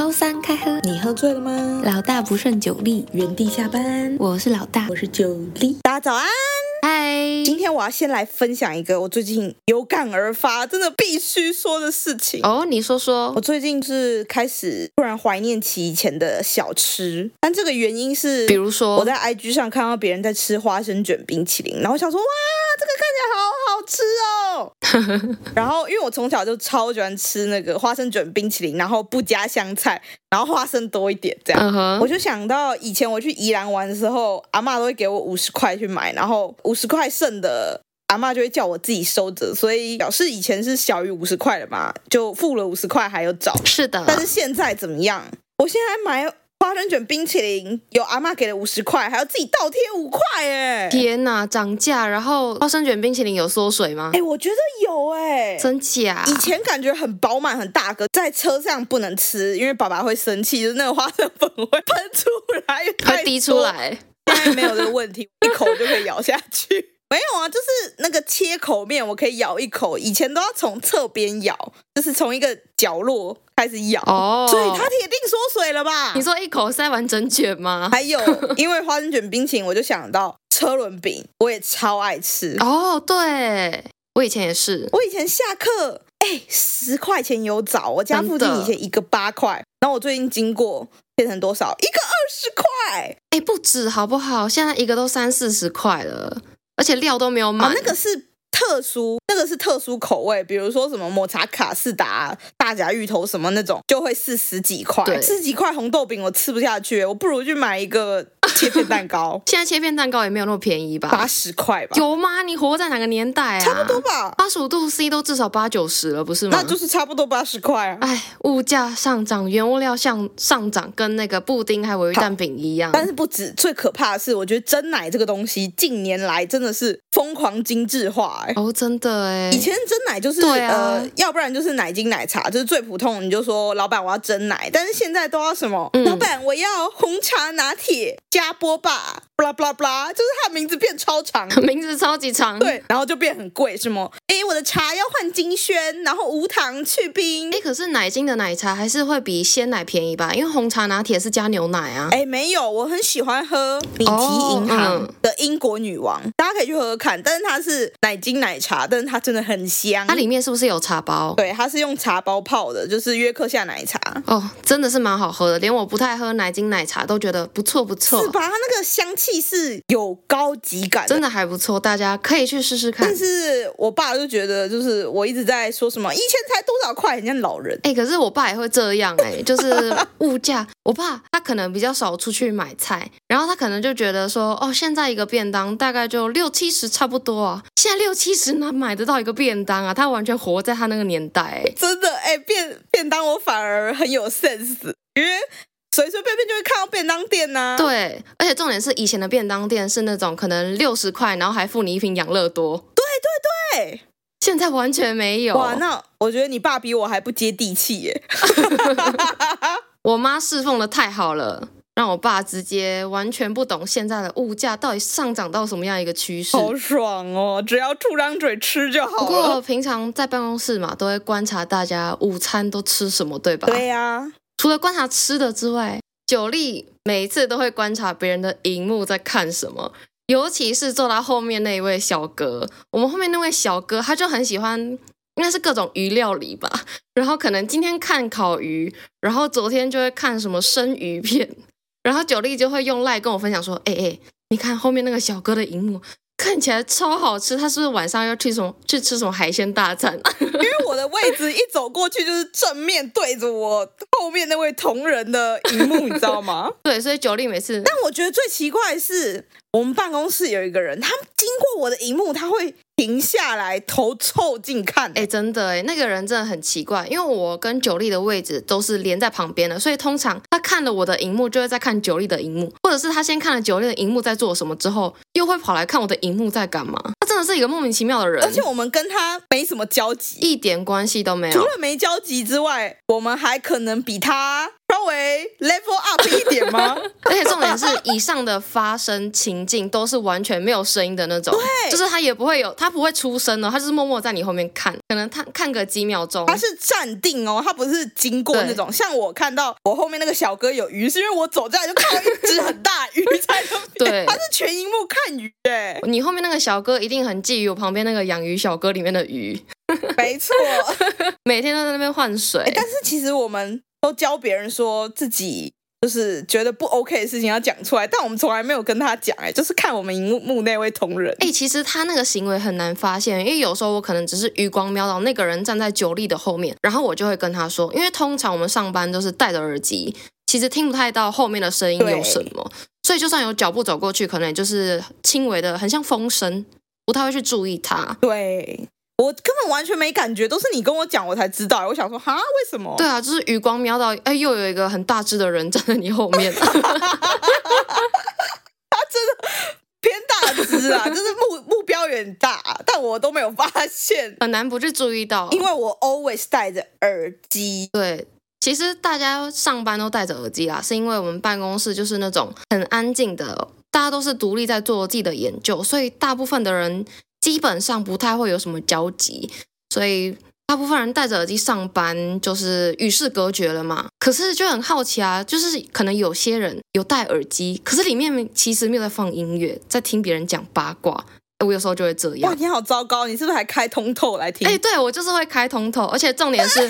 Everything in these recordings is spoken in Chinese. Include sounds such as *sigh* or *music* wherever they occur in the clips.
周三开喝，你喝醉了吗？老大不胜酒力，原地下班。我是老大，我是酒力。大家早安，嗨！今天我要先来分享一个我最近有感而发，真的必须说的事情哦。你说说，我最近是开始突然怀念起以前的小吃，但这个原因是，比如说我在 IG 上看到别人在吃花生卷冰淇淋，然后我想说哇，这个看起来好好吃哦。*laughs* 然后因为我从小就超喜欢吃那个花生卷冰淇淋，然后不加香菜，然后花生多一点这样，uh huh. 我就想到以前我去宜兰玩的时候，阿妈都会给我五十块去买，然后五十块剩的，阿妈就会叫我自己收着，所以表示以前是小于五十块的嘛，就付了五十块还有找。是的，但是现在怎么样？我现在买。花生卷冰淇淋有阿妈给了五十块，还要自己倒贴五块，哎！天哪，涨价！然后花生卷冰淇淋有缩水吗？哎，我觉得有，哎，真假？以前感觉很饱满、很大个，在车上不能吃，因为爸爸会生气，就是那个花生粉会喷出来，会滴出来。现在没有这个问题，一口就可以咬下去。*laughs* 没有啊，就是那个切口面，我可以咬一口。以前都要从侧边咬，就是从一个角落开始咬，哦，所以它铁定缩水了吧？你说一口塞完整卷吗？还有，*laughs* 因为花生卷冰淇淋，我就想到车轮饼，我也超爱吃。哦，对，我以前也是，我以前下课，哎，十块钱有找，我家附近以前一个八块，然后我最近经过变成多少？一个二十块，哎，不止好不好？现在一个都三四十块了。而且料都没有买，哦，那个是特殊，那个是特殊口味，比如说什么抹茶卡士达、大甲芋头什么那种，就会四十几块，对四十几块红豆饼我吃不下去，我不如去买一个。切片蛋糕，*laughs* 现在切片蛋糕也没有那么便宜吧？八十块吧？有吗？你活在哪个年代啊？差不多吧。八十五度 C 都至少八九十了，不是吗？那就是差不多八十块啊。哎，物价上涨，原物料上上涨，跟那个布丁还有鮪鱼蛋饼一样。但是不止，最可怕的是，我觉得真奶这个东西近年来真的是疯狂精致化。哎，哦，真的哎。以前蒸奶就是呃，要不然就是奶精奶茶，就是最普通，你就说老板我要蒸奶。但是现在都要什么？嗯，老板我要红茶拿铁加波霸。就是它的名字变超长，*laughs* 名字超级长，对，然后就变很贵，是吗？哎，我的茶要换金萱，然后无糖去冰。哎，可是奶精的奶茶还是会比鲜奶便宜吧？因为红茶拿铁是加牛奶啊。哎，没有，我很喜欢喝米提银行的英国女王，大家可以去喝喝看。但是它是奶精奶茶，但是它真的很香。它里面是不是有茶包？对，它是用茶包泡的，就是约克夏奶茶。哦，真的是蛮好喝的，连我不太喝奶精奶茶都觉得不错不错。是吧？它那个香气是有高级感，真的还不错，大家可以去试试看。但是我爸就觉得，就是我一直在说什么以前才多少块，人家老人。哎，可是我爸也会这样哎，*laughs* 就是物价。我爸他可能比较少出去买菜，然后他可能就觉得说，哦，现在一个便当大概就六七十差不多啊。现在六七十哪买得到一个便当啊？他完全活在他那个年代。真的哎，便便当我反而很有 sense，因为。随随便便就会看到便当店呐、啊，对，而且重点是以前的便当店是那种可能六十块，然后还付你一瓶养乐多，对对对，现在完全没有。哇，那我觉得你爸比我还不接地气耶。*laughs* 我妈侍奉的太好了，让我爸直接完全不懂现在的物价到底上涨到什么样一个趋势。好爽哦，只要出张嘴吃就好了。不过平常在办公室嘛，都会观察大家午餐都吃什么，对吧？对呀、啊。除了观察吃的之外，九力每一次都会观察别人的荧幕在看什么，尤其是坐他后面那一位小哥。我们后面那位小哥，他就很喜欢，应该是各种鱼料理吧。然后可能今天看烤鱼，然后昨天就会看什么生鱼片，然后九力就会用赖跟我分享说：“哎哎，你看后面那个小哥的荧幕。”看起来超好吃，他是不是晚上要去什么去吃什么海鲜大餐？*laughs* 因为我的位置一走过去就是正面对着我后面那位同仁的荧幕，你知道吗？*laughs* 对，所以九力每次。但我觉得最奇怪的是，我们办公室有一个人，他经过我的荧幕，他会。停下来，头凑近看。哎，真的哎，那个人真的很奇怪，因为我跟九力的位置都是连在旁边的，所以通常他看了我的荧幕，就会在看九力的荧幕，或者是他先看了九力的荧幕在做什么之后，又会跑来看我的荧幕在干嘛。他真的是一个莫名其妙的人，而且我们跟他没什么交集，一点关系都没有。除了没交集之外，我们还可能比他稍稍微 level up 一点吗？*laughs* 而且重点是，以上的发声情境都是完全没有声音的那种，对，就是他也不会有，他不会出声哦，他就是默默在你后面看，可能他看个几秒钟，他是站定哦，他不是经过那种，像我看到我后面那个小哥有鱼，是因为我走在就看到一只很大鱼在那边，对，他是全荧幕看鱼哎，你后面那个小哥一定很觊觎我旁边那个养鱼小哥里面的鱼，没错，*laughs* 每天都在那边换水，但是其实我们。都教别人说自己就是觉得不 OK 的事情要讲出来，但我们从来没有跟他讲，哎，就是看我们荧幕那位同仁，哎，其实他那个行为很难发现，因为有时候我可能只是余光瞄到那个人站在九力的后面，然后我就会跟他说，因为通常我们上班都是戴着耳机，其实听不太到后面的声音有什么，所以就算有脚步走过去，可能也就是轻微的，很像风声，不太会去注意他。对。我根本完全没感觉，都是你跟我讲，我才知道。我想说，哈，为什么？对啊，就是余光瞄到，哎，又有一个很大只的人站在你后面。*laughs* 他真的偏大只啊，就是目目标有点大，但我都没有发现，很难不去注意到，因为我 always 戴着耳机。对，其实大家上班都戴着耳机啦，是因为我们办公室就是那种很安静的，大家都是独立在做自己的研究，所以大部分的人。基本上不太会有什么交集，所以大部分人戴着耳机上班就是与世隔绝了嘛。可是就很好奇啊，就是可能有些人有戴耳机，可是里面其实没有在放音乐，在听别人讲八卦。我有时候就会这样。哇，你好糟糕！你是不是还开通透来听？哎，对，我就是会开通透，而且重点是，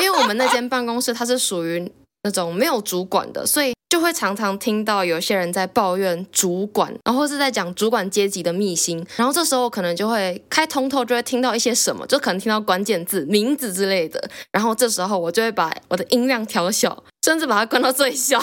因为我们那间办公室它是属于那种没有主管的，所以。就会常常听到有些人在抱怨主管，然后是在讲主管阶级的秘辛，然后这时候可能就会开通透，就会听到一些什么，就可能听到关键字、名字之类的，然后这时候我就会把我的音量调小，*laughs* *laughs* 甚至把它关到最小，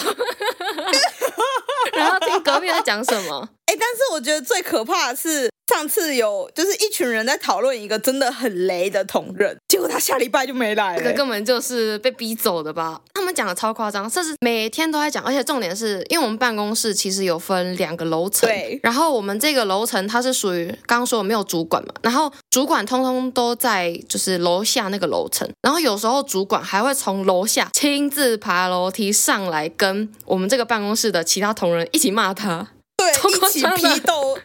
然后听隔壁在讲什么。哎，但是我觉得最可怕的是。上次有就是一群人在讨论一个真的很雷的同仁，结果他下礼拜就没来了。这个根本就是被逼走的吧？他们讲的超夸张，甚至每天都在讲，而且重点是因为我们办公室其实有分两个楼层，对。然后我们这个楼层它是属于刚刚说我没有主管嘛，然后主管通通都在就是楼下那个楼层，然后有时候主管还会从楼下亲自爬楼梯上来跟我们这个办公室的其他同仁一起骂他，对，一起批斗。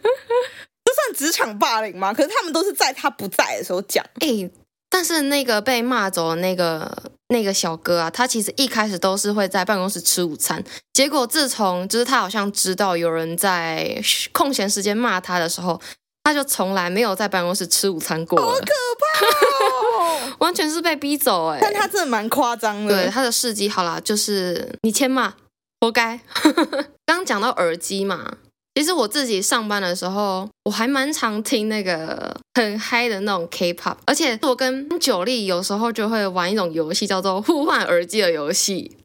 算职场霸凌吗？可是他们都是在他不在的时候讲。哎，但是那个被骂走的那个那个小哥啊，他其实一开始都是会在办公室吃午餐。结果自从就是他好像知道有人在空闲时间骂他的时候，他就从来没有在办公室吃午餐过。好可怕哦！*laughs* 完全是被逼走哎。但他真的蛮夸张的。对，他的事迹好啦，就是你欠骂，活该。*laughs* 刚讲到耳机嘛。其实我自己上班的时候，我还蛮常听那个很嗨的那种 K-pop，而且我跟九力有时候就会玩一种游戏，叫做互换耳机的游戏，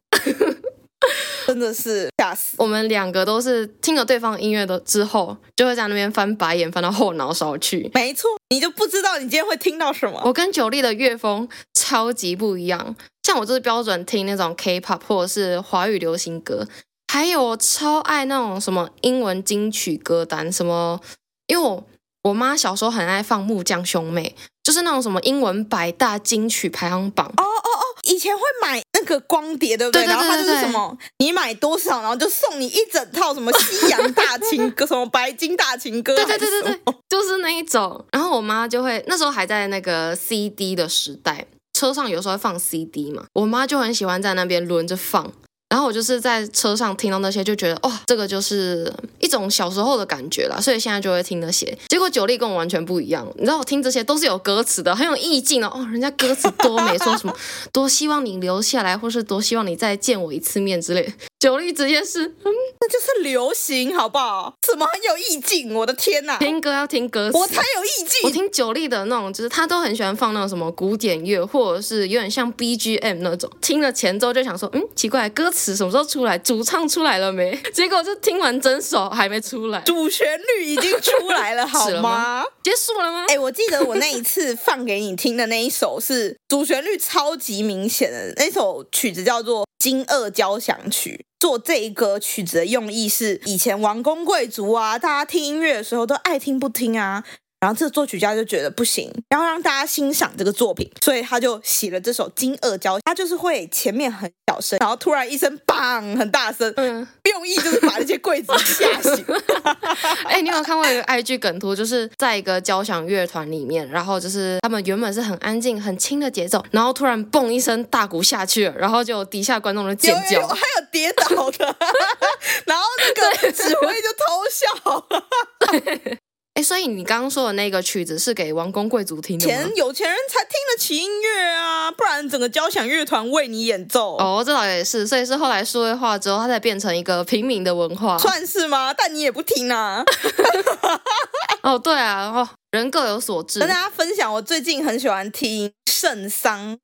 *laughs* 真的是吓死！我们两个都是听了对方音乐的之后，就会在那边翻白眼，翻到后脑勺去。没错，你就不知道你今天会听到什么。我跟九力的乐风超级不一样，像我就是标准听那种 K-pop 或者是华语流行歌。还有我超爱那种什么英文金曲歌单，什么，因为我我妈小时候很爱放木匠兄妹，就是那种什么英文百大金曲排行榜。哦哦哦，以前会买那个光碟，对不对？对对对对对，然后它就是什么，你买多少，然后就送你一整套什么西洋大情歌，*laughs* 什么白金大情歌，对对对对对，就是那一种。然后我妈就会那时候还在那个 CD 的时代，车上有时候会放 CD 嘛，我妈就很喜欢在那边轮着放。然后我就是在车上听到那些，就觉得哇，这个就是一种小时候的感觉啦。所以现在就会听那些。结果九力跟我完全不一样，你知道我听这些都是有歌词的，很有意境的哦。人家歌词多美，说什么多希望你留下来，或是多希望你再见我一次面之类的。九力直接是，嗯，那就是流行，好不好？怎么很有意境？我的天呐！听歌要听歌词，我才有意境。我听九力的那种，就是他都很喜欢放那种什么古典乐，或者是有点像 BGM 那种。听了前奏就想说，嗯，奇怪，歌词什么时候出来？主唱出来了没？*laughs* 结果就听完整首还没出来，主旋律已经出来了，*laughs* 好吗？吗结束了吗？哎、欸，我记得我那一次放给你听的那一首是主旋律超级明显的那首曲子，叫做《金二交响曲》。做这一个曲子的用意是，以前王公贵族啊，大家听音乐的时候都爱听不听啊。然后这个作曲家就觉得不行，然后让大家欣赏这个作品，所以他就写了这首《惊愕交响》。他就是会前面很小声，然后突然一声“砰”很大声，嗯，用意就是把那些柜子吓醒。*laughs* 哎、欸，你有看过一个 IG 梗图，就是在一个交响乐团里面，然后就是他们原本是很安静、很轻的节奏，然后突然“嘣”一声大鼓下去了，然后就底下观众的尖叫，有有有还有跌倒的，*laughs* 然后那个指挥就偷笑。*laughs* 对哎，所以你刚刚说的那个曲子是给王公贵族听的吗？钱有钱人才听得起音乐啊，不然整个交响乐团为你演奏。哦，这倒也是，所以是后来数位化之后，它才变成一个平民的文化，算是吗？但你也不听啊。*laughs* 哦，对啊，哦，人各有所志。跟大家分享，我最近很喜欢听圣桑。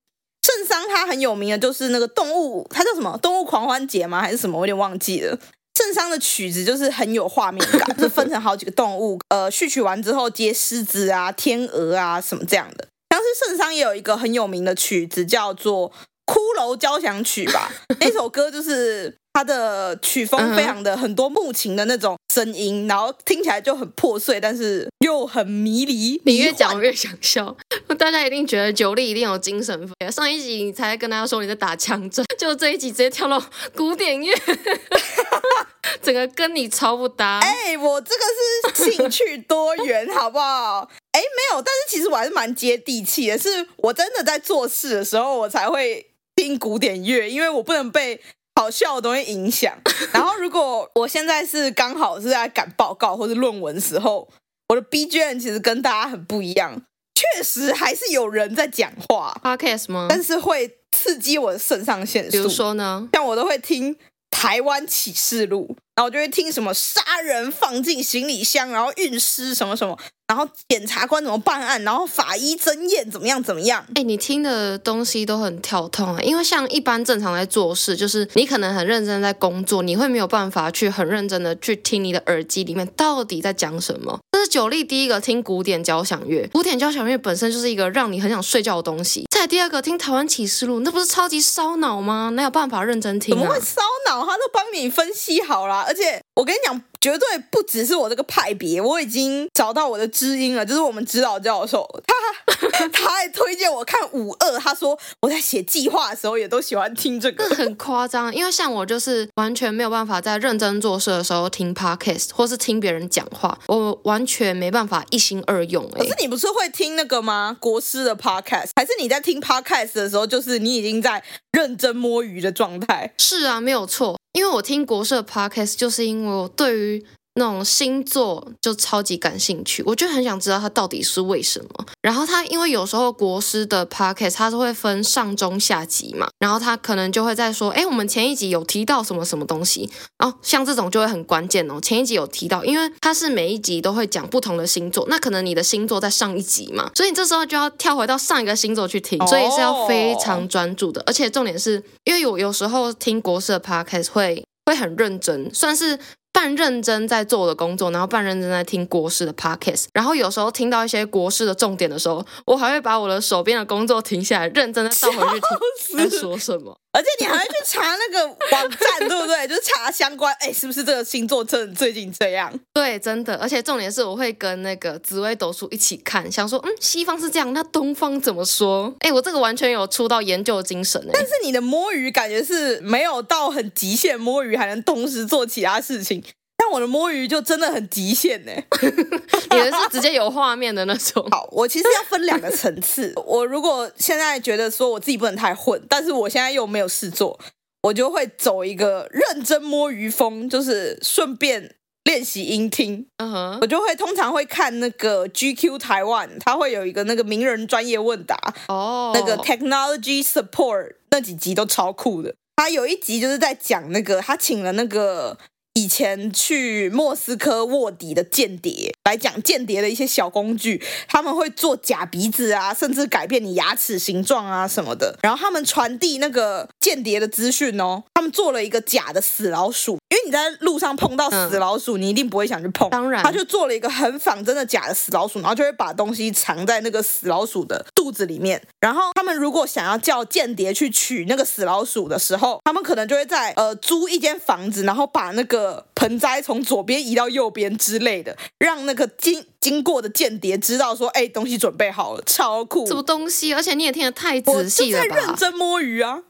圣桑他很有名的，就是那个动物，他叫什么？动物狂欢节吗？还是什么？我有点忘记了。圣桑的曲子就是很有画面感，*laughs* 就分成好几个动物，呃，序曲完之后接狮子啊、天鹅啊什么这样的。像是圣桑也有一个很有名的曲子叫做《骷髅交响曲》吧，*laughs* 那首歌就是。它的曲风非常的很多木琴的那种声音，然后听起来就很破碎，但是又很迷离。你越讲我越想笑，大家一定觉得九力一定有精神分。上一集你才跟大家说你在打枪战，就这一集直接跳到古典乐，*laughs* 整个跟你超不搭。哎、欸，我这个是兴趣多元，好不好？哎、欸，没有，但是其实我还是蛮接地气的，是我真的在做事的时候，我才会听古典乐，因为我不能被。好笑的东西影响。*laughs* 然后，如果我现在是刚好是在赶报告或者论文的时候，我的 BGM 其实跟大家很不一样。确实还是有人在讲话，Podcast 吗？但是会刺激我的肾上腺素。比如说呢？像我都会听《台湾启示录》，然后就会听什么杀人放进行李箱，然后运尸什么什么。然后检察官怎么办案？然后法医侦验怎么样？怎么样？哎，你听的东西都很跳痛啊！因为像一般正常在做事，就是你可能很认真在工作，你会没有办法去很认真的去听你的耳机里面到底在讲什么。这是九力第一个听古典交响乐，古典交响乐本身就是一个让你很想睡觉的东西。第二个听台湾启示录，那不是超级烧脑吗？哪有办法认真听？怎么会烧脑？他都帮你分析好了，而且我跟你讲。绝对不只是我这个派别，我已经找到我的知音了，就是我们指导教授，他 *laughs* 他还推荐我看五二，他说我在写计划的时候也都喜欢听这个，很夸张，因为像我就是完全没有办法在认真做事的时候听 podcast 或是听别人讲话，我完全没办法一心二用。哎，可是你不是会听那个吗？国师的 podcast，还是你在听 podcast 的时候，就是你已经在认真摸鱼的状态？是啊，没有错。因为我听国社 podcast，就是因为我对于那种星座就超级感兴趣，我就很想知道它到底是为什么。然后他因为有时候国师的 podcast，他是会分上中下集嘛，然后他可能就会在说，哎，我们前一集有提到什么什么东西哦，像这种就会很关键哦。前一集有提到，因为他是每一集都会讲不同的星座，那可能你的星座在上一集嘛，所以你这时候就要跳回到上一个星座去听，所以是要非常专注的。而且重点是因为有有时候听国师的 podcast 会。会很认真，算是半认真在做我的工作，然后半认真在听国师的 podcast。然后有时候听到一些国师的重点的时候，我还会把我的手边的工作停下来，认真的倒回去听在说什么。而且你还会去查那个网站，对不对？就是查相关，哎，是不是这个星座真的最近这样？对，真的。而且重点是，我会跟那个紫微斗数一起看，想说，嗯，西方是这样，那东方怎么说？哎，我这个完全有出到研究的精神。但是你的摸鱼感觉是没有到很极限，摸鱼还能同时做其他事情。但我的摸鱼就真的很极限呢，*laughs* 你的是直接有画面的那种。*laughs* 好，我其实要分两个层次。*laughs* 我如果现在觉得说我自己不能太混，但是我现在又没有事做，我就会走一个认真摸鱼风，就是顺便练习音听。嗯哼，我就会通常会看那个 GQ 台湾，它会有一个那个名人专业问答哦，那个 Technology Support 那几集都超酷的。他有一集就是在讲那个，他请了那个。以前去莫斯科卧底的间谍来讲间谍的一些小工具，他们会做假鼻子啊，甚至改变你牙齿形状啊什么的。然后他们传递那个间谍的资讯哦，他们做了一个假的死老鼠，因为你在路上碰到死老鼠，嗯、你一定不会想去碰。当然，他就做了一个很仿真的假的死老鼠，然后就会把东西藏在那个死老鼠的肚子里面。然后他们如果想要叫间谍去取那个死老鼠的时候，他们可能就会在呃租一间房子，然后把那个盆栽从左边移到右边之类的，让那个经经过的间谍知道说，哎，东西准备好了，超酷。什么东西？而且你也听得太仔细了吧？我在认真摸鱼啊。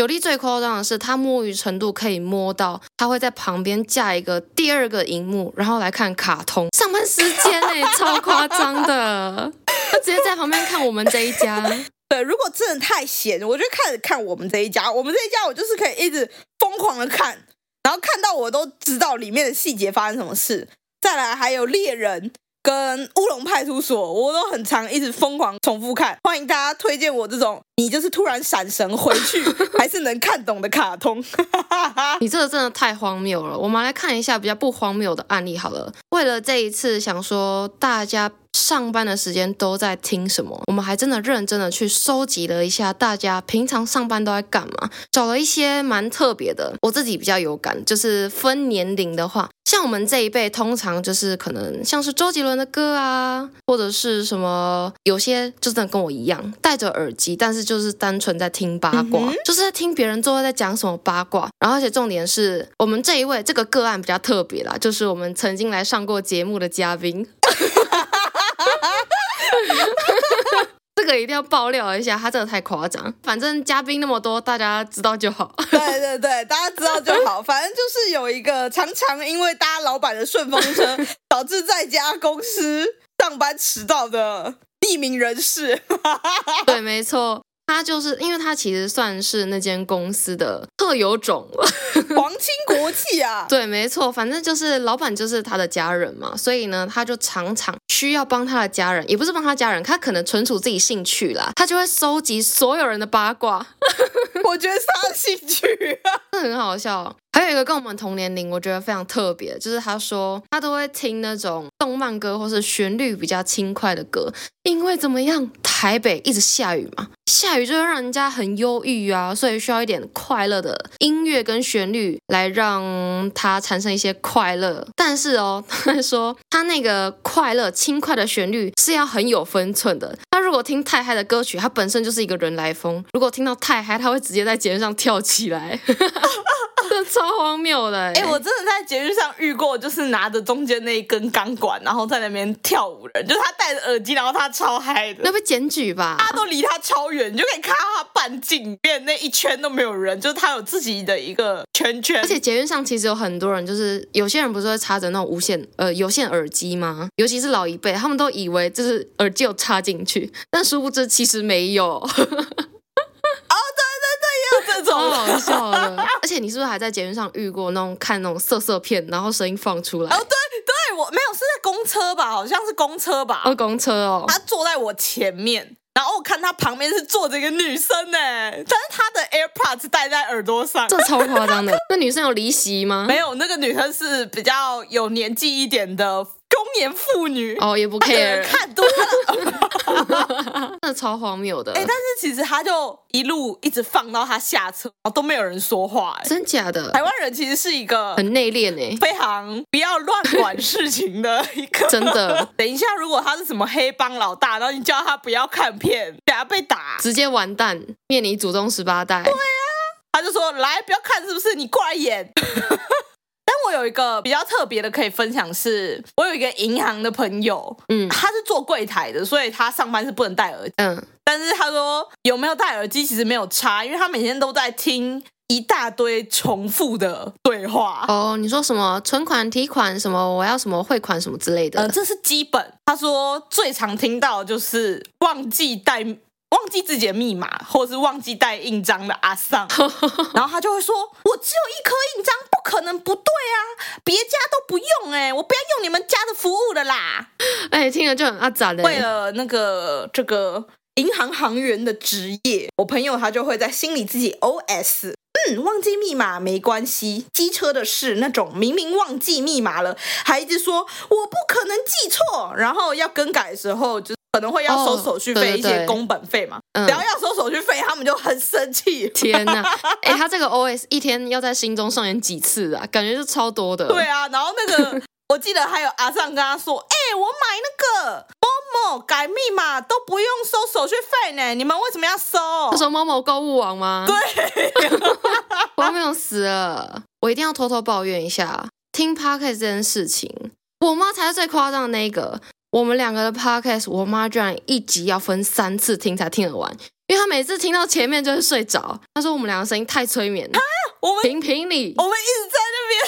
九莉最夸张的是，他摸鱼程度可以摸到，他会在旁边架一个第二个荧幕，然后来看卡通。上班时间呢，*laughs* 超夸张的，他 *laughs* 直接在旁边看我们这一家。对，如果真的太闲，我就开始看我们这一家。我们这一家，我就是可以一直疯狂的看，然后看到我都知道里面的细节发生什么事。再来还有猎人。跟乌龙派出所，我都很常一直疯狂重复看。欢迎大家推荐我这种你就是突然闪神回去还是能看懂的卡通。*laughs* 你这个真的太荒谬了。我们来看一下比较不荒谬的案例好了。为了这一次，想说大家。上班的时间都在听什么？我们还真的认真的去收集了一下，大家平常上班都在干嘛？找了一些蛮特别的，我自己比较有感，就是分年龄的话，像我们这一辈，通常就是可能像是周杰伦的歌啊，或者是什么，有些就真的跟我一样，戴着耳机，但是就是单纯在听八卦，嗯、就是在听别人最后在讲什么八卦。然后而且重点是我们这一位这个个案比较特别啦，就是我们曾经来上过节目的嘉宾。*laughs* 这个一定要爆料一下，他真的太夸张。反正嘉宾那么多，大家知道就好。对对对，大家知道就好。*laughs* 反正就是有一个常常因为搭老板的顺风车，导致在家公司上班迟到的匿名人士。*laughs* 对，没错。他就是因为他其实算是那间公司的特有种，*laughs* 皇亲国戚啊。对，没错，反正就是老板就是他的家人嘛，所以呢，他就常常需要帮他的家人，也不是帮他家人，他可能纯属自己兴趣啦，他就会收集所有人的八卦。*laughs* 我觉得是他的兴趣啊，这 *laughs* 很好笑。还有一个跟我们同年龄，我觉得非常特别，就是他说他都会听那种动漫歌或是旋律比较轻快的歌，因为怎么样，台北一直下雨嘛。下雨就会让人家很忧郁啊，所以需要一点快乐的音乐跟旋律来让他产生一些快乐。但是哦，*laughs* 他说他那个快乐轻快的旋律是要很有分寸的。他如果听太嗨的歌曲，他本身就是一个人来疯；如果听到太嗨，他会直接在节目上跳起来。这 *laughs* 超荒谬的哎、欸！我真的在捷运上遇过，就是拿着中间那一根钢管，然后在那边跳舞人，就是他戴着耳机，然后他超嗨的。那不检举吧？大家都离他超远，你就可以看到他半径里面那一圈都没有人，就是他有自己的一个圈圈。而且捷运上其实有很多人，就是有些人不是会插着那种无线呃有线耳机吗？尤其是老一辈，他们都以为就是耳机有插进去，但殊不知其实没有。*laughs* 哦，对对对，也有这种好笑的，而且你是不是还在捷运上遇过那种看那种色色片，然后声音放出来？哦，对对，我没有，是在公车吧？好像是公车吧？哦，公车哦。他坐在我前面，然后我看他旁边是坐着一个女生呢，但是他的 AirPods 戴在耳朵上，这超夸张的。*laughs* 那女生有离席吗？没有，那个女生是比较有年纪一点的。中年妇女哦，也不 care，看多了，那超荒谬的。哎、欸，但是其实他就一路一直放到他下车，然后都没有人说话。哎，真假的？台湾人其实是一个很内敛哎，非常不要乱管事情的一个。真的，*laughs* 等一下，如果他是什么黑帮老大，然后你叫他不要看片，等下被打，直接完蛋，面临祖宗十八代。对啊，他就说来不要看，是不是？你过来演。我有一个比较特别的可以分享是，是我有一个银行的朋友，嗯，他是做柜台的，所以他上班是不能戴耳机，嗯，但是他说有没有戴耳机其实没有差，因为他每天都在听一大堆重复的对话。哦，你说什么存款、提款什么，我要什么汇款什么之类的，呃，这是基本。他说最常听到就是忘记带。忘记自己的密码，或者是忘记带印章的阿桑，*laughs* 然后他就会说：“我只有一颗印章，不可能不对啊！别家都不用哎、欸，我不要用你们家的服务了啦！” *laughs* 哎，听了就很阿杂的。为了那个这个银行行员的职业，我朋友他就会在心里自己 OS：嗯，忘记密码没关系，机车的事那种明明忘记密码了，还一直说我不可能记错，然后要更改的时候就。可能会要收手续费、一些工本费嘛，嗯，然后要收手续费，他们就很生气。天哪，哎、欸，他这个 OS 一天要在心中上演几次啊？感觉是超多的。对啊，然后那个我记得还有阿尚跟他说，哎、欸，我买那个某某改密码都不用收手续费呢，你们为什么要收？他说某某购物网吗？对，*laughs* 我没有死了，我一定要偷偷抱怨一下，听 Podcast 这件事情，我妈才是最夸张的那个。我们两个的 podcast，我妈居然一集要分三次听才听得完，因为她每次听到前面就会睡着。她说我们两个声音太催眠了。啊，我们评评理，我们一直在那边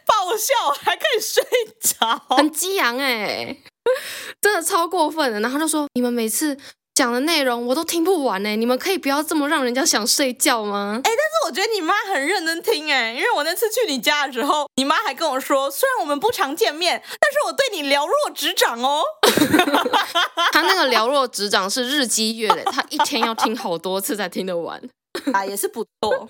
*laughs* 爆笑，还可以睡着，很激昂哎，*laughs* 真的超过分的。然后就说你们每次。讲的内容我都听不完呢，你们可以不要这么让人家想睡觉吗？哎，但是我觉得你妈很认真听哎，因为我那次去你家的时候，你妈还跟我说，虽然我们不常见面，但是我对你了若指掌哦。*laughs* 他那个了若指掌是日积月累，他一天要听好多次才听得完啊，也是不错。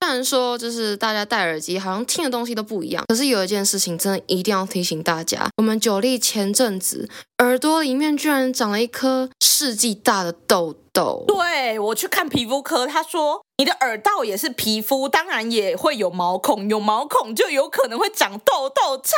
虽然说就是大家戴耳机好像听的东西都不一样，可是有一件事情真的一定要提醒大家：我们九力前阵子耳朵里面居然长了一颗世纪大的痘。痘。对，我去看皮肤科，他说你的耳道也是皮肤，当然也会有毛孔，有毛孔就有可能会长痘痘，超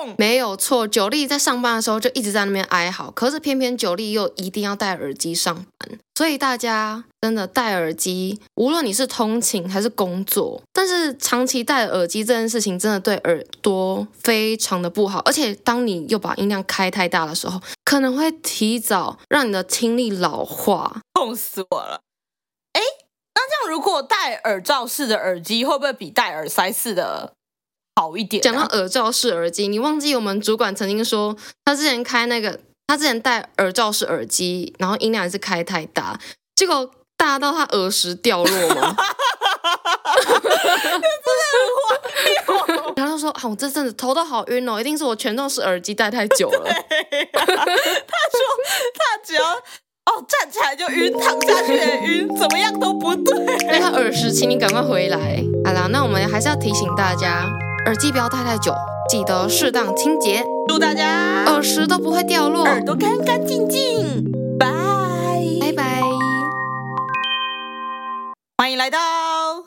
痛。没有错，九力在上班的时候就一直在那边哀嚎，可是偏偏九力又一定要戴耳机上班。所以大家真的戴耳机，无论你是通勤还是工作，但是长期戴耳机这件事情真的对耳朵非常的不好。而且当你又把音量开太大的时候，可能会提早让你的听力老化，痛死我了。哎，那这样如果戴耳罩式的耳机，会不会比戴耳塞式的好一点啊？讲到耳罩式耳机，你忘记我们主管曾经说，他之前开那个。他之前戴耳罩式耳机，然后音量也是开太大，结果大到他耳石掉落吗？然 *laughs* 后 *laughs* 他说：“啊，我这阵子头都好晕哦，一定是我全罩式耳机戴太久了。”他说：“他只要哦站起来就晕，躺下去也晕，怎么样都不对。”那个耳石，请你赶快回来。好啦，那我们还是要提醒大家，耳机不要戴太久。记得适当清洁，祝大家耳石都不会掉落，耳朵干干净净。拜拜拜。欢迎来到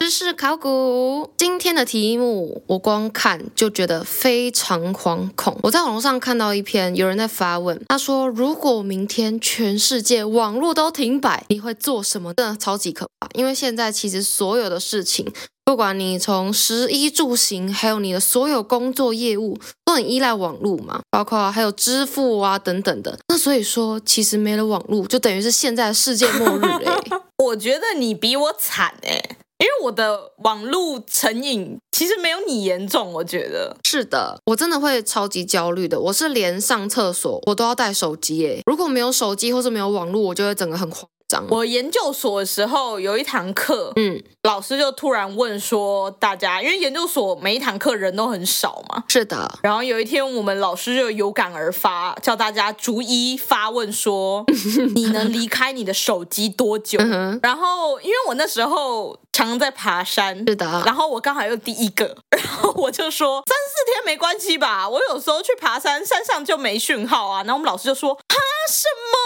知识考古。今天的题目，我光看就觉得非常惶恐。我在网络上看到一篇，有人在发问，他说：“如果明天全世界网络都停摆，你会做什么？”真的超级可怕，因为现在其实所有的事情。不管你从食衣住行，还有你的所有工作业务，都很依赖网络嘛，包括还有支付啊等等的。那所以说，其实没了网络，就等于是现在世界末日嘞。*laughs* 我觉得你比我惨哎，因为我的网络成瘾其实没有你严重。我觉得是的，我真的会超级焦虑的。我是连上厕所我都要带手机诶，如果没有手机或是没有网络，我就会整个很慌。我研究所的时候有一堂课，嗯，老师就突然问说，大家因为研究所每一堂课人都很少嘛，是的。然后有一天我们老师就有感而发，叫大家逐一发问说，*laughs* 你能离开你的手机多久？嗯、然后因为我那时候常常在爬山，是的。然后我刚好又第一个，然后我就说三四天没关系吧，我有时候去爬山，山上就没讯号啊。然后我们老师就说，啊什么？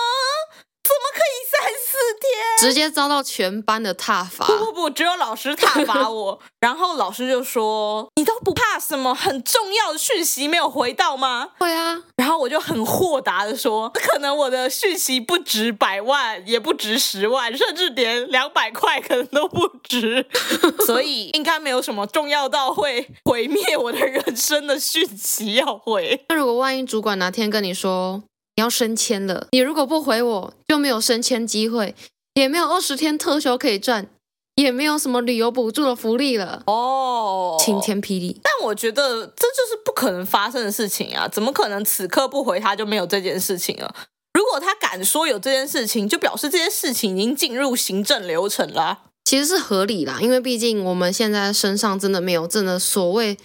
怎么可以三四天？直接遭到全班的挞伐？不不不，只有老师挞伐我。*laughs* 然后老师就说：“你都不怕什么很重要的讯息没有回到吗？”会啊。然后我就很豁达的说：“可能我的讯息不值百万，也不值十万，甚至连两百块可能都不值，*laughs* 所以应该没有什么重要到会毁灭我的人生的讯息要回。”那如果万一主管哪天跟你说，你要升迁了，你如果不回我，就没有升迁机会，也没有二十天特休可以赚，也没有什么旅游补助的福利了。哦，晴天霹雳！但我觉得这就是不可能发生的事情啊！怎么可能此刻不回他就没有这件事情了？如果他敢说有这件事情，就表示这件事情已经进入行政流程了。其实是合理啦，因为毕竟我们现在身上真的没有真的所谓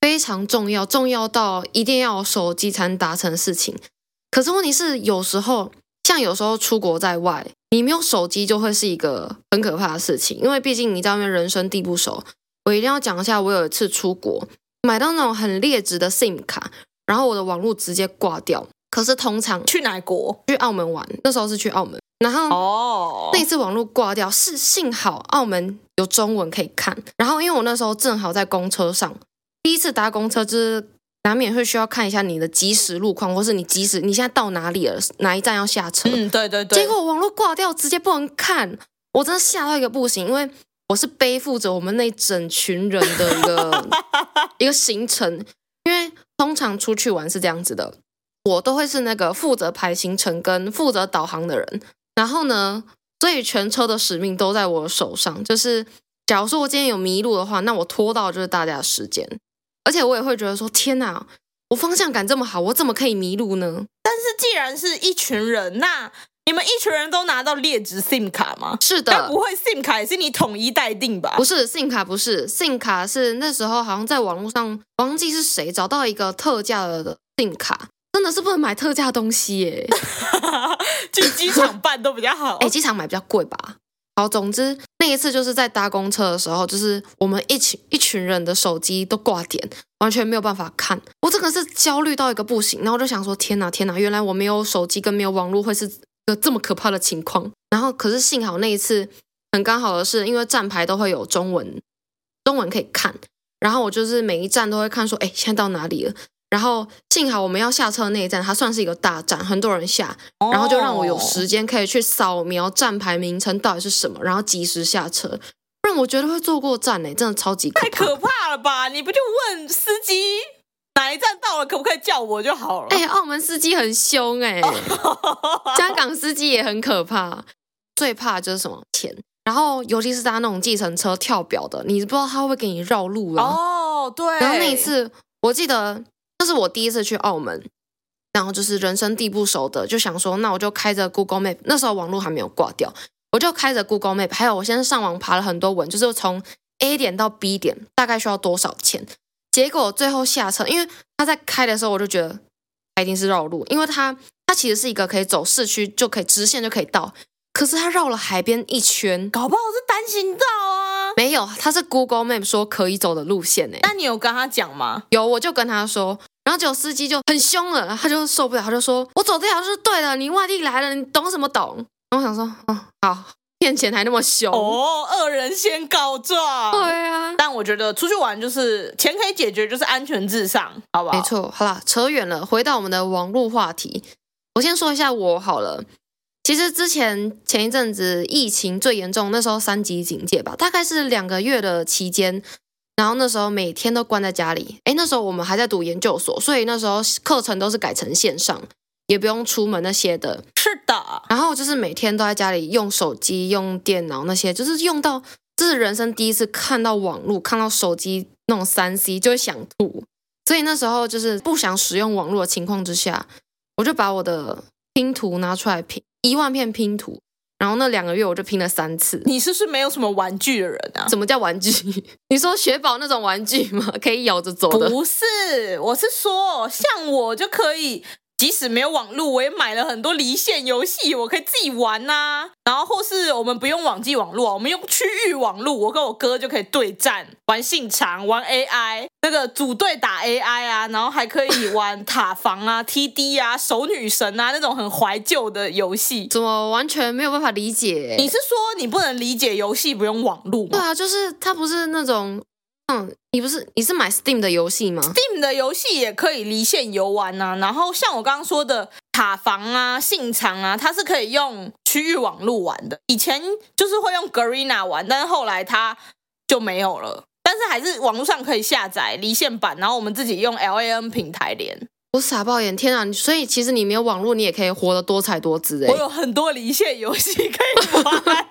非常重要，重要到一定要有手机才能达成的事情。可是问题是，有时候像有时候出国在外，你没有手机就会是一个很可怕的事情，因为毕竟你在外面人生地不熟。我一定要讲一下，我有一次出国买到那种很劣质的 SIM 卡，然后我的网络直接挂掉。可是通常去哪国？去澳门玩，那时候是去澳门。然后哦，那次网络挂掉是幸好澳门有中文可以看。然后因为我那时候正好在公车上，第一次搭公车就是难免会需要看一下你的即时路况，或是你即时你现在到哪里了，哪一站要下车。嗯，对对对。结果网络挂掉，直接不能看，我真的吓到一个不行，因为我是背负着我们那整群人的一个 *laughs* 一个行程，因为通常出去玩是这样子的，我都会是那个负责排行程跟负责导航的人。然后呢，所以全车的使命都在我手上。就是假如说我今天有迷路的话，那我拖到就是大家的时间。而且我也会觉得说，天哪，我方向感这么好，我怎么可以迷路呢？但是既然是一群人，那你们一群人都拿到劣质 SIM 卡吗？是的，该不会 SIM 卡也是你统一待定吧？不是 SIM 卡，不是 SIM 卡，是那时候好像在网络上，忘记是谁找到一个特价的 SIM 卡。真的是不能买特价东西耶，*laughs* 去机场办都比较好。*laughs* 哎，机场买比较贵吧？好，总之那一次就是在搭公车的时候，就是我们一群一群人的手机都挂点，完全没有办法看。我真的是焦虑到一个不行，然后就想说：天哪，天哪！原来我没有手机跟没有网络会是个这么可怕的情况。然后可是幸好那一次很刚好的是，因为站牌都会有中文，中文可以看。然后我就是每一站都会看，说：哎，现在到哪里了？然后幸好我们要下车的那一站，它算是一个大站，很多人下，然后就让我有时间可以去扫描站牌名称到底是什么，然后及时下车。不然我觉得会坐过站呢，真的超级可怕。太可怕了吧？你不就问司机哪一站到了，可不可以叫我就好了？哎，澳门司机很凶哎，*laughs* 香港司机也很可怕。最怕就是什么钱，然后尤其是搭那种计程车跳表的，你不知道他会给你绕路啊？哦，对。然后那一次我记得。这是我第一次去澳门，然后就是人生地不熟的，就想说，那我就开着 Google Map，那时候网络还没有挂掉，我就开着 Google Map，还有我先上网爬了很多文，就是从 A 点到 B 点大概需要多少钱。结果最后下车，因为他在开的时候，我就觉得他一定是绕路，因为他他其实是一个可以走市区就可以直线就可以到，可是他绕了海边一圈，搞不好是单行道啊。没有，他是 Google Map 说可以走的路线诶。那你有跟他讲吗？有，我就跟他说。然后结果司机就很凶了，他就受不了，他就说：“我走这条就是对的，你外地来了，你懂什么懂？”然后我想说：“哦，好，骗钱还那么凶哦，恶人先告状。”对啊，但我觉得出去玩就是钱可以解决，就是安全至上，好不好？没错。好啦，扯远了，回到我们的网络话题，我先说一下我好了。其实之前前一阵子疫情最严重，那时候三级警戒吧，大概是两个月的期间。然后那时候每天都关在家里，哎，那时候我们还在读研究所，所以那时候课程都是改成线上，也不用出门那些的。是的。然后就是每天都在家里用手机、用电脑那些，就是用到这是人生第一次看到网络、看到手机那种三 C 就会想吐。所以那时候就是不想使用网络的情况之下，我就把我的拼图拿出来拼一万片拼图。然后那两个月我就拼了三次。你是不是没有什么玩具的人啊？什么叫玩具？*laughs* 你说雪宝那种玩具吗？可以咬着走的？不是，我是说像我就可以。即使没有网络，我也买了很多离线游戏，我可以自己玩呐、啊。然后或是我们不用网际网络，我们用区域网络，我跟我哥就可以对战，玩信长，玩 AI，那个组队打 AI 啊，然后还可以玩塔防啊、*laughs* TD 啊、守女神啊那种很怀旧的游戏。怎么完全没有办法理解？你是说你不能理解游戏不用网络吗？对啊，就是它不是那种。嗯，你不是你是买 Steam 的游戏吗？Steam 的游戏也可以离线游玩呐、啊。然后像我刚刚说的塔防啊、信长啊，它是可以用区域网络玩的。以前就是会用 Garena 玩，但是后来它就没有了。但是还是网络上可以下载离线版，然后我们自己用 LAN 平台连。我傻爆眼，天啊！所以其实你没有网络，你也可以活得多彩多姿哎。我有很多离线游戏可以玩。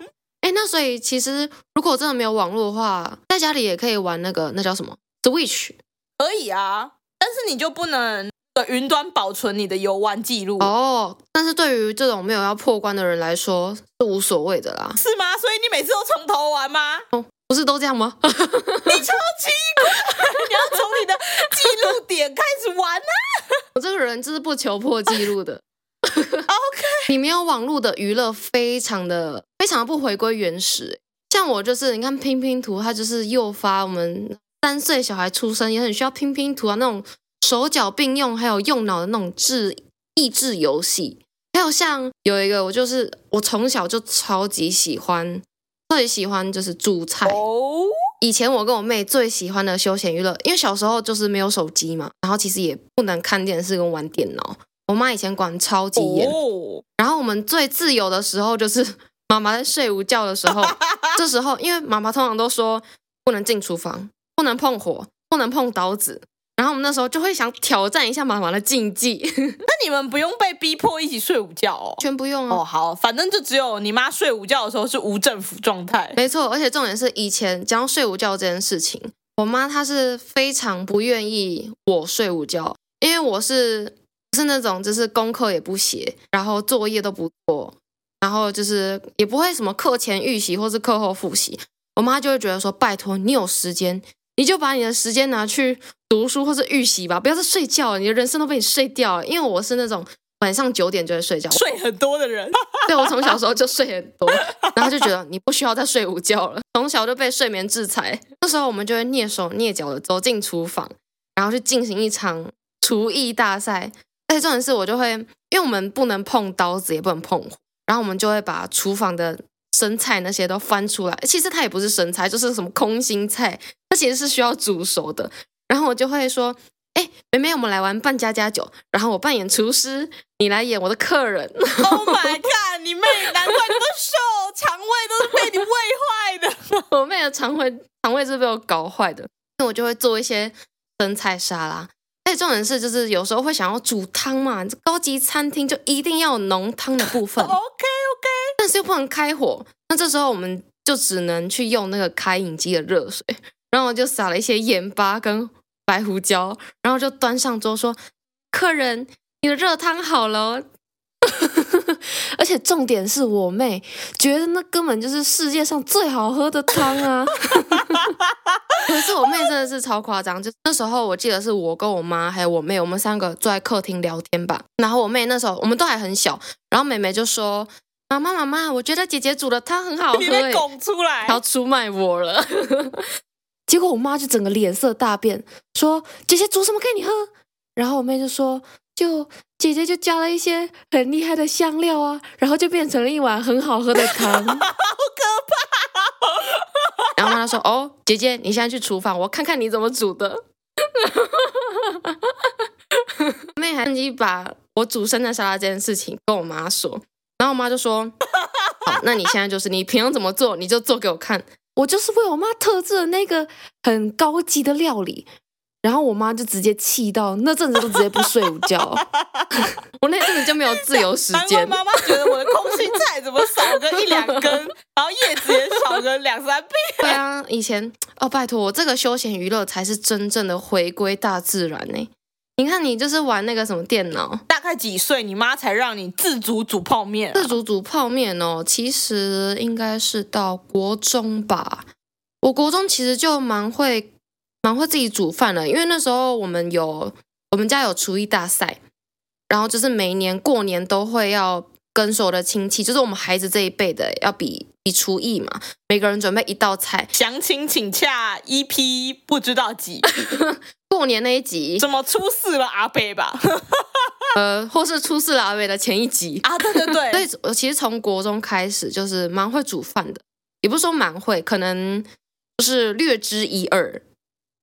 哎，那所以其实如果真的没有网络的话，在家里也可以玩那个那叫什么 Switch，可以啊，但是你就不能云端保存你的游玩记录哦。但是对于这种没有要破关的人来说是无所谓的啦，是吗？所以你每次都从头玩吗？哦，不是都这样吗？*laughs* 你超奇怪，*laughs* 你要从你的记录点开始玩啊！我这个人就是不求破记录的。OK，你没有网络的娱乐，非常的非常的不回归原始。像我就是，你看拼拼图，它就是诱发我们三岁小孩出生也很需要拼拼图啊，那种手脚并用还有用脑的那种智益智游戏。还有像有一个，我就是我从小就超级喜欢，特别喜欢就是煮菜。哦，以前我跟我妹最喜欢的休闲娱乐，因为小时候就是没有手机嘛，然后其实也不能看电视跟玩电脑。我妈以前管超级严，哦，然后我们最自由的时候就是 *laughs* 妈妈在睡午觉的时候，*laughs* 这时候因为妈妈通常都说不能进厨房，不能碰火，不能碰刀子。然后我们那时候就会想挑战一下妈妈的禁忌。*laughs* 那你们不用被逼迫一起睡午觉哦？全不用哦。好，反正就只有你妈睡午觉的时候是无政府状态。没错，而且重点是以前讲到睡午觉这件事情，我妈她是非常不愿意我睡午觉，因为我是是那种就是功课也不写，然后作业都不做，然后就是也不会什么课前预习或是课后复习。我妈就会觉得说，拜托你有时间。你就把你的时间拿去读书或是预习吧，不要再睡觉了，你的人生都被你睡掉了。因为我是那种晚上九点就会睡觉，睡很多的人。对，我从小时候就睡很多，然后就觉得你不需要再睡午觉了，从小就被睡眠制裁。那时候我们就会蹑手蹑脚的走进厨房，然后去进行一场厨艺大赛。而且重点是我就会，因为我们不能碰刀子，也不能碰火，然后我们就会把厨房的。生菜那些都翻出来，其实它也不是生菜，就是什么空心菜，它其实是需要煮熟的。然后我就会说：“哎，妹妹，我们来玩扮家家酒，然后我扮演厨师，你来演我的客人。”Oh my god！你妹难怪那么瘦，肠胃都是被你喂坏的。*laughs* 我妹的肠胃肠胃是被我搞坏的。那我就会做一些生菜沙拉。而且重点是，就是有时候会想要煮汤嘛，高级餐厅就一定要有浓汤的部分。*laughs* OK OK，但是又不能开火，那这时候我们就只能去用那个开饮机的热水，然后我就撒了一些盐巴跟白胡椒，然后就端上桌说：“客人，你的热汤好了。*laughs* ”而且重点是我妹觉得那根本就是世界上最好喝的汤啊！*laughs* *laughs* 可是我妹真的是超夸张，就那时候我记得是我跟我妈还有我妹，我们三个坐在客厅聊天吧。然后我妹那时候我们都还很小，然后妹妹就说：“妈妈妈妈，我觉得姐姐煮的汤很好喝。*laughs* ”你被拱出来，要出卖我了。*laughs* 结果我妈就整个脸色大变，说：“姐姐煮什么给你喝？”然后我妹就说：“就姐姐就加了一些很厉害的香料啊，然后就变成了一碗很好喝的汤。”好可怕。然后他说：“哦，姐姐，你现在去厨房，我看看你怎么煮的。*laughs* ”妹还趁机把我煮生菜沙拉这件事情跟我妈说，然后我妈就说：“好，那你现在就是你平常怎么做，你就做给我看。我就是为我妈特制的那个很高级的料理。”然后我妈就直接气到那阵子都直接不睡午觉，*laughs* 我那阵子就没有自由时间。妈妈觉得我的空心菜怎么少个一两根，然后叶子也少个两三片。*laughs* 对啊，以前哦，拜托我这个休闲娱乐才是真正的回归大自然呢。你看你就是玩那个什么电脑，大概几岁你妈才让你自主煮泡面啊？自主煮泡面哦，其实应该是到国中吧。我国中其实就蛮会。蛮会自己煮饭的，因为那时候我们有我们家有厨艺大赛，然后就是每年过年都会要跟所有的亲戚，就是我们孩子这一辈的要比比厨艺嘛，每个人准备一道菜。详情请洽 EP 不知道几，*laughs* 过年那一集，怎么出事了阿伯吧？*laughs* 呃，或是出事了阿伯的前一集啊？对对对，*laughs* 所以我其实从国中开始就是蛮会煮饭的，也不是说蛮会，可能就是略知一二。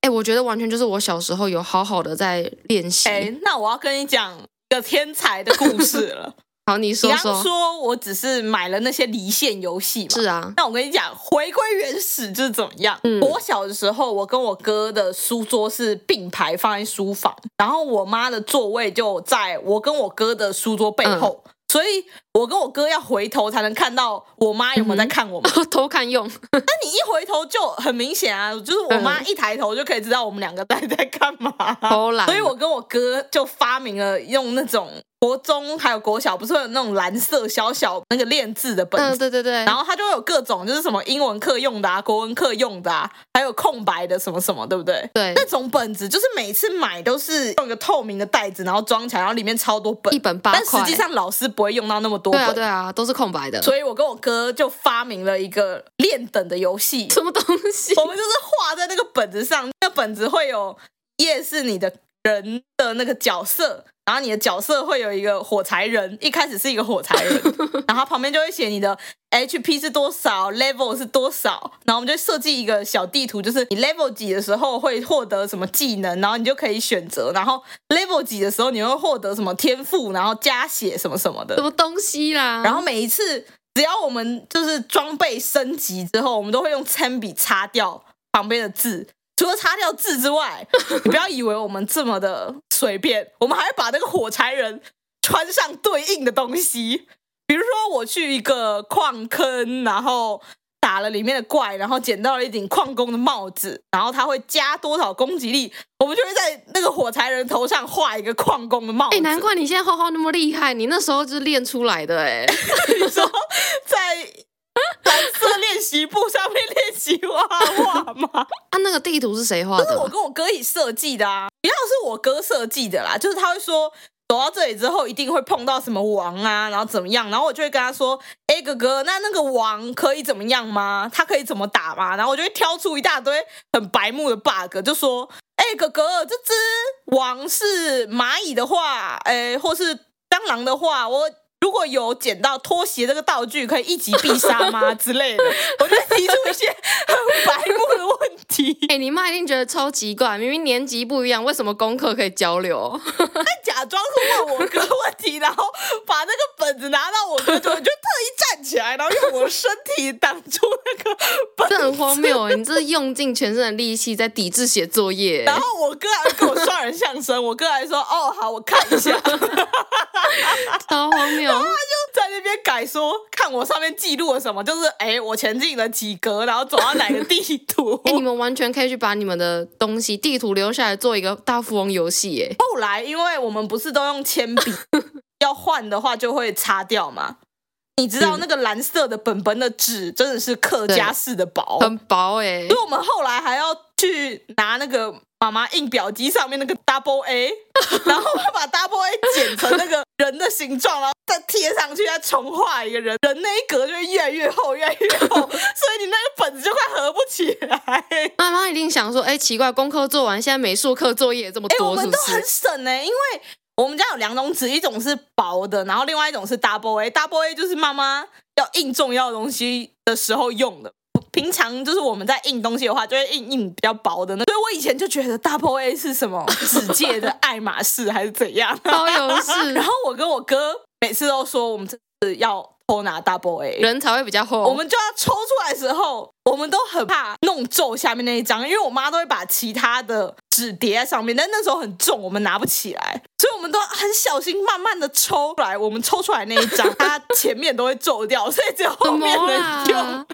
哎，我觉得完全就是我小时候有好好的在练习。哎，那我要跟你讲一个天才的故事了。*laughs* 好，你说说。比方说，我只是买了那些离线游戏嘛。是啊。那我跟你讲，回归原始就是怎么样？嗯。我小的时候，我跟我哥的书桌是并排放在书房，然后我妈的座位就在我跟我哥的书桌背后。嗯所以，我跟我哥要回头才能看到我妈有没有在看我们，嗯、*laughs* 偷看用。*laughs* 那你一回头就很明显啊，就是我妈一抬头就可以知道我们两个在在干嘛。偷懒。所以我跟我哥就发明了用那种。国中还有国小，不是会有那种蓝色小小那个练字的本子？嗯，对对对。然后它就会有各种，就是什么英文课用的啊，国文课用的啊，还有空白的什么什么，对不对？对。那种本子就是每次买都是用一个透明的袋子，然后装起来，然后里面超多本，一本八块。但实际上老师不会用到那么多本。对啊，对啊，都是空白的。所以我跟我哥就发明了一个练等的游戏。什么东西？我们就是画在那个本子上，那个本子会有夜是你的人的那个角色。然后你的角色会有一个火柴人，一开始是一个火柴人，*laughs* 然后旁边就会写你的 HP 是多少，level 是多少，然后我们就设计一个小地图，就是你 level 几的时候会获得什么技能，然后你就可以选择，然后 level 几的时候你会获得什么天赋，然后加血什么什么的，什么东西啦？然后每一次只要我们就是装备升级之后，我们都会用铅笔擦掉旁边的字。除了擦掉字之外，你不要以为我们这么的随便，我们还会把那个火柴人穿上对应的东西。比如说，我去一个矿坑，然后打了里面的怪，然后捡到了一顶矿工的帽子，然后它会加多少攻击力，我们就会在那个火柴人头上画一个矿工的帽子。哎，难怪你现在画画那么厉害，你那时候就是练出来的哎。*laughs* 你说在。蓝色练习簿上面练习画画吗？啊，那个地图是谁画的？是我跟我哥一起设计的啊，主要是我哥设计的啦。就是他会说，走到这里之后一定会碰到什么王啊，然后怎么样，然后我就会跟他说，哎，哥哥，那那个王可以怎么样吗？他可以怎么打吗？然后我就会挑出一大堆很白目的 bug，就说，哎，哥哥，这只王是蚂蚁的话，哎，或是蟑螂的话，我。如果有捡到拖鞋这个道具，可以一击必杀吗？*laughs* 之类的，我就提出一些很白目的问题。*laughs* 哎、欸，你妈一定觉得超奇怪，明明年级不一样，为什么功课可以交流？他假装是问我哥问题，然后把那个本子拿到我哥就就特意站起来，然后用我的身体挡住那个本子。这很荒谬哎！你这是用尽全身的力气在抵制写作业。然后我哥还跟我双人相声，我哥还说：“哦，好，我看一下。*laughs* ”超荒谬。然后他就在那边改说，看我上面记录了什么，就是哎，我前进了几格，然后走到哪个地图。*laughs* 哎，你们完全可以去把你们的东西地图留下来做一个大富翁游戏。哎，后来因为我们不是都用铅笔，*laughs* 要换的话就会擦掉嘛。你知道那个蓝色的本本的纸真的是客家式的薄，很薄哎。所以我们后来还要去拿那个。妈妈印表机上面那个 double A，*laughs* 然后把 double A 剪成那个人的形状，然后再贴上去，再重画一个人，人那一格就会越来越厚，越来越厚，*laughs* 所以你那个本子就快合不起来。妈妈一定想说，哎，奇怪，功课做完，现在美术课作业也这么多？我们都很省哎，因为我们家有两种纸，一种是薄的，然后另外一种是 double A，double A 就是妈妈要印重要的东西的时候用的。平常就是我们在印东西的话，就会印印比较薄的那，所以我以前就觉得 Double A 是什么 *laughs* 纸界的爱马仕还是怎样，*laughs* 包邮 *laughs* 式。然后我跟我哥每次都说，我们这次要偷拿 Double A，人才会比较厚。我们就要抽出来的时候，我们都很怕弄皱下面那一张，因为我妈都会把其他的纸叠在上面，但那时候很重，我们拿不起来，所以我们都很小心，慢慢的抽出来。我们抽出来那一张，*laughs* 它前面都会皱掉，所以只有后面能用。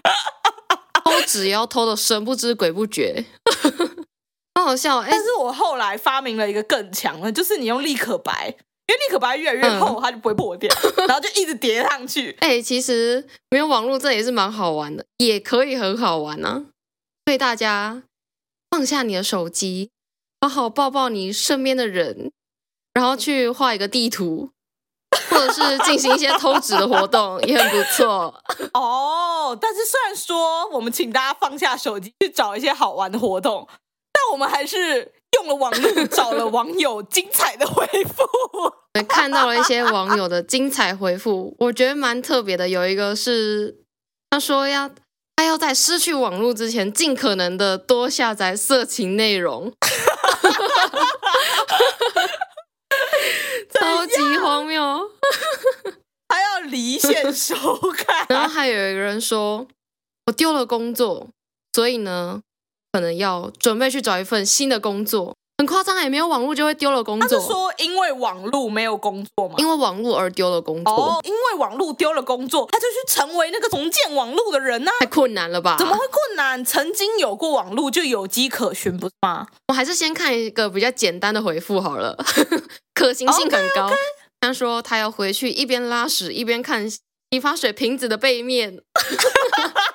偷纸也要偷的神不知鬼不觉，*laughs* 很好笑。但是我后来发明了一个更强的，就是你用立可白，因为立可白越来越厚，嗯、它就不会破掉，*laughs* 然后就一直叠上去。哎、欸，其实没有网络这也是蛮好玩的，也可以很好玩啊。所以大家放下你的手机，好好抱抱你身边的人，然后去画一个地图。或者是进行一些偷纸的活动 *laughs* 也很不错哦。但是虽然说我们请大家放下手机去找一些好玩的活动，但我们还是用了网络找了网友精彩的回复，看到了一些网友的精彩回复，我觉得蛮特别的。有一个是他说要他要在失去网络之前，尽可能的多下载色情内容。*laughs* 超级荒谬，还要离线收看。*laughs* 然后还有一个人说：“我丢了工作，所以呢，可能要准备去找一份新的工作。”很夸张，也没有网络就会丢了工作。他是说因为网络没有工作吗？因为网络而丢了工作。哦，因为网络丢了工作，他就去成为那个重建网络的人呢？太困难了吧？怎么会困难？曾经有过网络就有迹可循，不是吗？我还是先看一个比较简单的回复好了，*laughs* 可行性很高。Okay, okay. 他说他要回去一边拉屎一边看洗发水瓶子的背面。*laughs*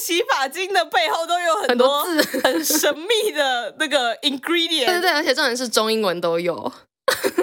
洗发精的背后都有很多字，很神秘的那个 ingredient。对对对，而且重点是中英文都有。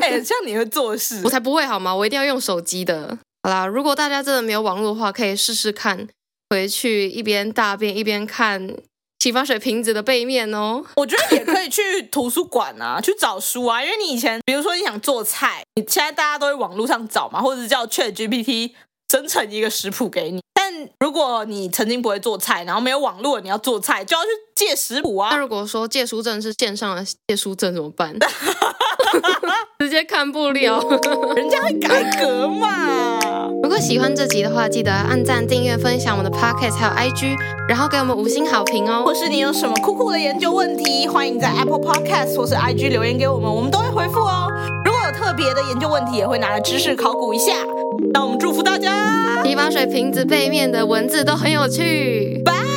哎、欸，像你会做事，我才不会好吗？我一定要用手机的。好啦，如果大家真的没有网络的话，可以试试看，回去一边大便一边看洗发水瓶子的背面哦。我觉得也可以去图书馆啊，去找书啊，因为你以前，比如说你想做菜，你现在大家都会网络上找嘛，或者是叫 ChatGPT 生成一个食谱给你。但如果你曾经不会做菜，然后没有网络，你要做菜就要去借食谱啊。那如果说借书证是线上的借书证怎么办？*laughs* 直接看不了，*laughs* 人家会改革嘛。如果喜欢这集的话，记得按赞、订阅、分享我们的 podcast 还有 IG，然后给我们五星好评哦。或是你有什么酷酷的研究问题，欢迎在 Apple Podcast 或是 IG 留言给我们，我们都会回复哦。如果有特别的研究问题，也会拿来知识考古一下。那我们祝福大家，洗发水瓶子背面的文字都很有趣。拜。